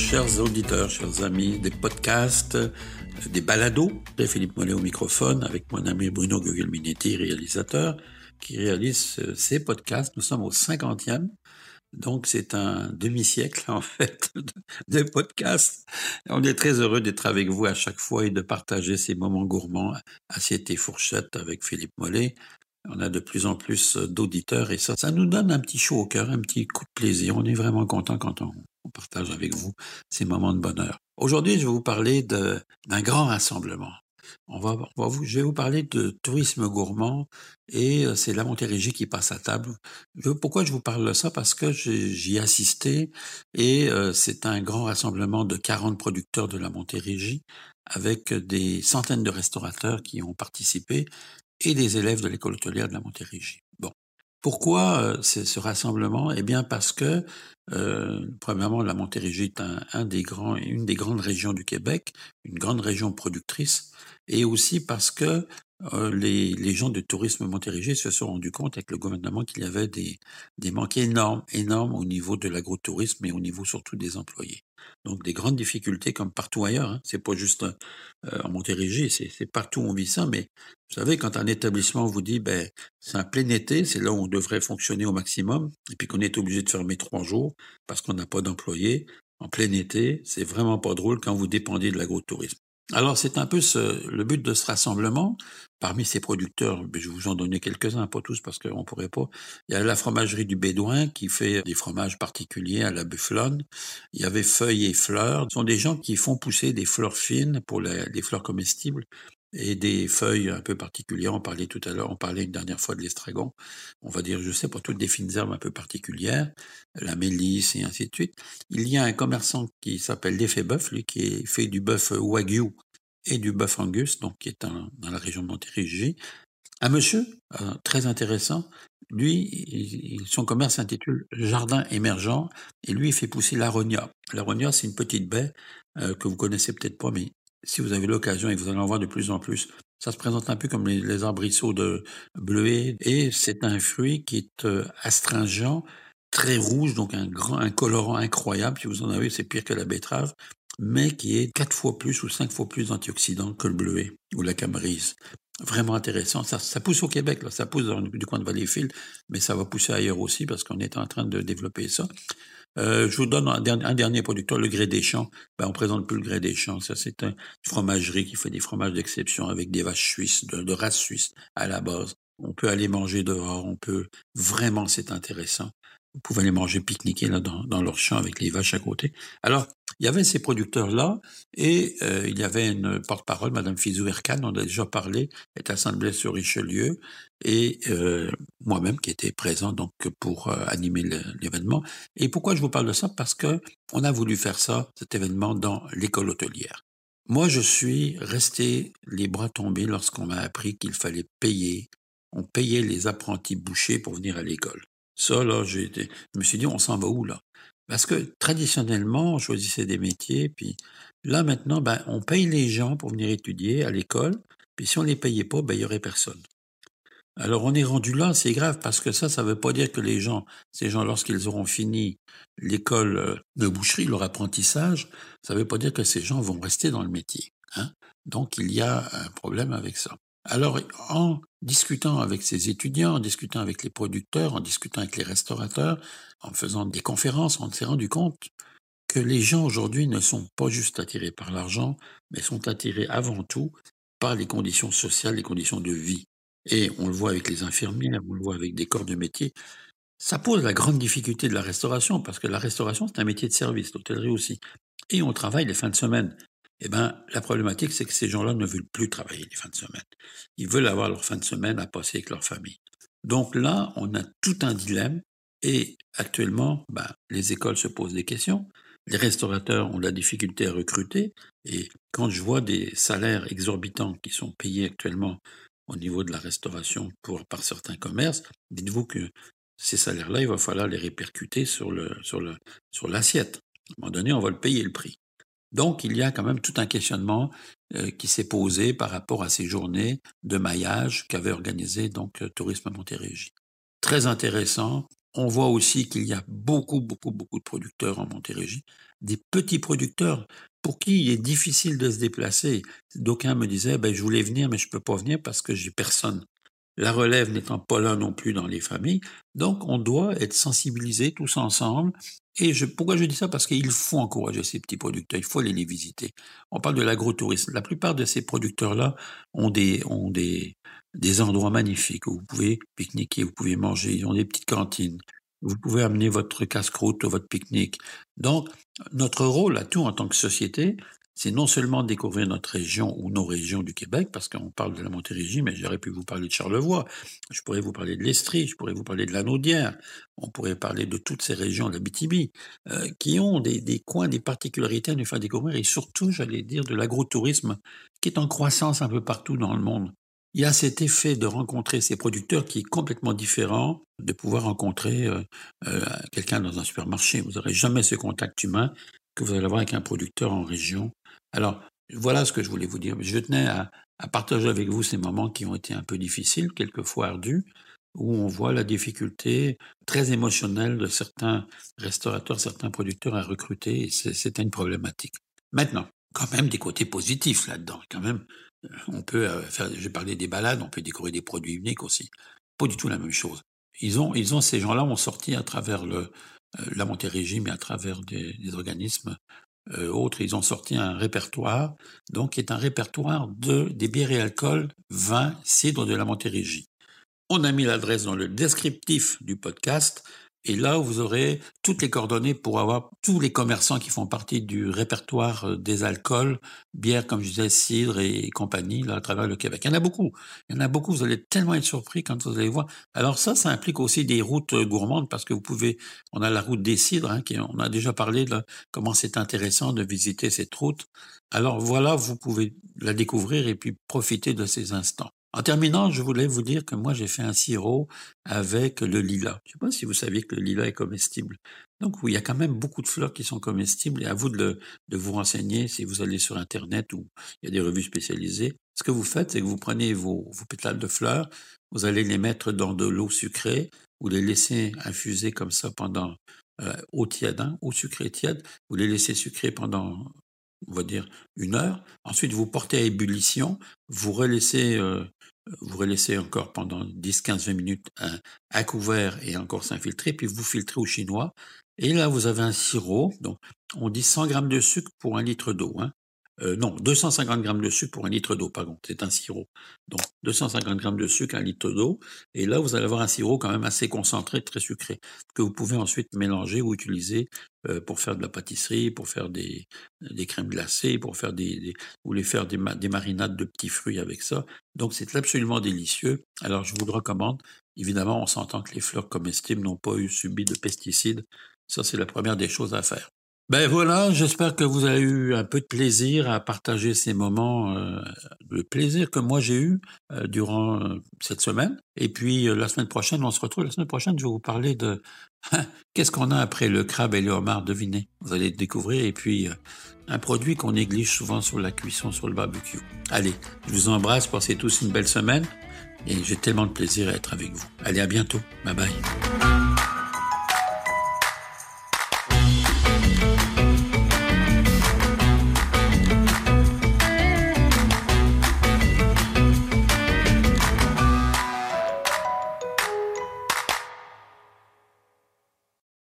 chers auditeurs, chers amis des podcasts, des balados. C'est Philippe Mollet au microphone avec mon ami Bruno Gugelminetti, réalisateur, qui réalise euh, ces podcasts. Nous sommes au 50e. Donc, c'est un demi-siècle, en fait, de podcasts. On est très heureux d'être avec vous à chaque fois et de partager ces moments gourmands, assiette et fourchette avec Philippe Mollet. On a de plus en plus d'auditeurs et ça, ça nous donne un petit chaud au cœur, un petit coup de plaisir. On est vraiment content quand on, on partage avec vous ces moments de bonheur. Aujourd'hui, je vais vous parler d'un grand rassemblement. On va, je vais vous parler de tourisme gourmand et euh, c'est la Montérégie qui passe à table. pourquoi je vous parle de ça? Parce que j'y ai assisté et euh, c'est un grand rassemblement de 40 producteurs de la Montérégie avec des centaines de restaurateurs qui ont participé et des élèves de l'école hôtelière de la Montérégie. Pourquoi euh, ce rassemblement? Eh bien parce que, euh, premièrement, la Montérégie est un, des grands, une des grandes régions du Québec, une grande région productrice, et aussi parce que euh, les, les, gens de tourisme Montérégie se sont rendus compte avec le gouvernement qu'il y avait des, des manques énormes, énormes au niveau de l'agrotourisme et au niveau surtout des employés. Donc des grandes difficultés comme partout ailleurs. Hein. C'est pas juste euh, en Montérégie, c'est partout où on vit ça. Mais vous savez, quand un établissement vous dit, ben c'est un plein été, c'est là où on devrait fonctionner au maximum, et puis qu'on est obligé de fermer trois jours parce qu'on n'a pas d'employés. En plein été, c'est vraiment pas drôle quand vous dépendez de l'agrotourisme. Alors c'est un peu ce, le but de ce rassemblement. Parmi ces producteurs, je vais vous en donner quelques-uns, pas tous parce qu'on pourrait pas. Il y a la fromagerie du Bédouin qui fait des fromages particuliers à la bufflonne. Il y avait Feuilles et Fleurs. Ce sont des gens qui font pousser des fleurs fines pour les fleurs comestibles et des feuilles un peu particulières. On parlait tout à l'heure, on parlait une dernière fois de l'estragon. On va dire, je sais pas, toutes des fines herbes un peu particulières, la mélisse et ainsi de suite. Il y a un commerçant qui s'appelle l'effet bœuf, lui, qui fait du bœuf wagyu et du bœuf angus, donc qui est dans la région de Montérégie. Un monsieur euh, très intéressant, lui, son commerce s'intitule Jardin émergent et lui, il fait pousser l'aronia. L'aronia, c'est une petite baie euh, que vous connaissez peut-être pas, mais si vous avez l'occasion, et vous allez en voir de plus en plus, ça se présente un peu comme les, arbrisseaux de bleuet, et c'est un fruit qui est euh, astringent, très rouge, donc un grand, un colorant incroyable. Si vous en avez, c'est pire que la betterave, mais qui est quatre fois plus ou cinq fois plus antioxydant que le bleuet ou la camerise. Vraiment intéressant. Ça, pousse au Québec, là. ça pousse dans, du coin de Valleyfield, mais ça va pousser ailleurs aussi parce qu'on est en train de développer ça. Euh, je vous donne un, dernier producteur, le Grès des Champs. Ben, on présente plus le Grès des Champs. Ça, c'est une fromagerie qui fait des fromages d'exception avec des vaches suisses, de, de race suisse à la base. On peut aller manger dehors, on peut vraiment, c'est intéressant. Vous pouvez aller manger, pique-niquer là dans, dans leur champ avec les vaches à côté. Alors, il y avait ces producteurs-là et euh, il y avait une porte-parole, Madame Fizou Erkan, on a déjà parlé, est à Saint-Blaise-sur-Richelieu et euh, moi-même qui étais présent donc pour euh, animer l'événement. Et pourquoi je vous parle de ça? Parce que on a voulu faire ça, cet événement, dans l'école hôtelière. Moi, je suis resté les bras tombés lorsqu'on m'a appris qu'il fallait payer. On payait les apprentis bouchers pour venir à l'école. Ça, là, j'ai je me suis dit, on s'en va où, là? Parce que traditionnellement, on choisissait des métiers, puis là, maintenant, ben, on paye les gens pour venir étudier à l'école, puis si on les payait pas, ben, il y aurait personne. Alors, on est rendu là, c'est grave, parce que ça, ça veut pas dire que les gens, ces gens, lorsqu'ils auront fini l'école euh, de boucherie, leur apprentissage, ça veut pas dire que ces gens vont rester dans le métier. Hein? Donc, il y a un problème avec ça. Alors, en discutant avec ces étudiants, en discutant avec les producteurs, en discutant avec les restaurateurs, en faisant des conférences, on s'est rendu compte que les gens aujourd'hui ne sont pas juste attirés par l'argent, mais sont attirés avant tout par les conditions sociales, les conditions de vie. Et on le voit avec les infirmières, on le voit avec des corps de métier. Ça pose la grande difficulté de la restauration, parce que la restauration, c'est un métier de service, l'hôtellerie aussi. Et on travaille les fins de semaine eh ben, la problématique, c'est que ces gens-là ne veulent plus travailler les fins de semaine. Ils veulent avoir leur fin de semaine à passer avec leur famille. Donc là, on a tout un dilemme et actuellement, ben, les écoles se posent des questions. Les restaurateurs ont la difficulté à recruter et quand je vois des salaires exorbitants qui sont payés actuellement au niveau de la restauration pour, par certains commerces, dites-vous que ces salaires-là, il va falloir les répercuter sur sur l'assiette. À un moment donné, on va le payer le prix. Donc, il y a quand même tout un questionnement euh, qui s'est posé par rapport à ces journées de maillage qu'avait organisé donc euh, Tourisme Montérégie. Très intéressant. On voit aussi qu'il y a beaucoup, beaucoup, beaucoup de producteurs en Montérégie, des petits producteurs pour qui il est difficile de se déplacer. D'aucuns me disaient, ben, je voulais venir, mais je peux pas venir parce que j'ai personne. La relève n'étant pas là non plus dans les familles. Donc, on doit être sensibilisés tous ensemble. Et pourquoi je dis ça? Parce qu'il faut encourager ces petits producteurs. Il faut aller les visiter. On parle de l'agrotourisme. La plupart de ces producteurs-là ont des, ont des, des endroits magnifiques où vous pouvez pique-niquer, vous pouvez manger. Ils ont des petites cantines. Vous pouvez amener votre casse-croûte, votre pique-nique. Donc, notre rôle à tout en tant que société, c'est non seulement découvrir notre région ou nos régions du Québec, parce qu'on parle de la Montérégie, mais j'aurais pu vous parler de Charlevoix, je pourrais vous parler de l'Estrie, je pourrais vous parler de la Naudière, on pourrait parler de toutes ces régions de la BTB, euh, qui ont des, des, coins, des particularités à nous faire découvrir, et surtout, j'allais dire, de l'agrotourisme, qui est en croissance un peu partout dans le monde. Il y a cet effet de rencontrer ces producteurs qui est complètement différent de pouvoir rencontrer euh, euh, quelqu'un dans un supermarché. Vous n'aurez jamais ce contact humain que vous allez avoir avec un producteur en région. Alors, voilà ce que je voulais vous dire. Je tenais à, partager avec vous ces moments qui ont été un peu difficiles, quelquefois ardus, où on voit la difficulté très émotionnelle de certains restaurateurs, certains producteurs à recruter, et c'était une problématique. Maintenant, quand même des côtés positifs là-dedans, quand même, on peut euh, faire, j'ai parlé des balades, on peut découvrir des produits uniques aussi. Pas du tout la même chose. Ils ont, ces gens-là ont sorti à travers le, euh, la Montérégie, mais à travers des organismes euh, autres, ils ont sorti un répertoire, donc qui est un répertoire de, des bières et alcools, vins, cidre de la Montérégie. On a mis l'adresse dans le descriptif du podcast. Et là, vous aurez toutes les coordonnées pour avoir tous les commerçants qui font partie du répertoire euh, des alcools, bières, comme je disais, cidre et compagnie, là, à travers le Québec. Il y en a beaucoup. Il y en a beaucoup. Vous allez tellement être surpris quand vous allez voir. Alors ça, ça implique aussi des routes euh, gourmandes parce que vous pouvez, on a la route des cidres, hein, qui, on a déjà parlé de comment c'est intéressant de visiter cette route. Alors voilà, vous pouvez la découvrir et puis profiter de ces instants. En terminant, je voulais vous dire que moi, j'ai fait un sirop avec le lilas. Je ne sais pas si vous saviez que le lilas est comestible. Donc, oui, il y a quand même beaucoup de fleurs qui sont comestibles et à vous de, de vous renseigner si vous allez sur Internet ou il y a des revues spécialisées. Ce que vous faites, c'est que vous prenez vos, vos pétales de fleurs, vous allez les mettre dans de l'eau sucrée, vous les laissez infuser comme ça pendant euh, eau tiède, hein, eau sucrée tiède, vous les laissez sucrer pendant on va dire une heure. Ensuite, vous portez à ébullition, vous relaissez, euh, vous relaissez encore pendant 10, 15, 20 minutes à, couvert et encore s'infiltrer, puis vous filtrez au chinois. Et là, vous avez un sirop. Donc, on dit 100 grammes de sucre pour un litre d'eau. Hein. Euh, non, 250 grammes de sucre pour un litre d'eau, pardon, c'est un sirop. Donc 250 grammes de sucre, un litre d'eau, et là vous allez avoir un sirop quand même assez concentré, très sucré, que vous pouvez ensuite mélanger ou utiliser euh, pour faire de la pâtisserie, pour faire des, crèmes glacées, pour faire des, des ou les faire des, des marinades de petits fruits avec ça. Donc c'est absolument délicieux. Alors je vous le recommande. Évidemment, on s'entend que les fleurs comestibles n'ont pas eu subi de pesticides. Ça, c'est la première des choses à faire. Ben voilà, j'espère que vous avez eu un peu de plaisir à partager ces moments, euh, le plaisir que moi j'ai eu euh, durant euh, cette semaine. Et puis euh, la semaine prochaine, on se retrouve. La semaine prochaine, je vais vous parler de qu'est-ce qu'on a après le crabe et le homard, devinez. Vous allez le découvrir. Et puis euh, un produit qu'on néglige souvent sur la cuisson, sur le barbecue. Allez, je vous embrasse, passez tous une belle semaine. Et j'ai tellement de plaisir à être avec vous. Allez, à bientôt. Bye bye.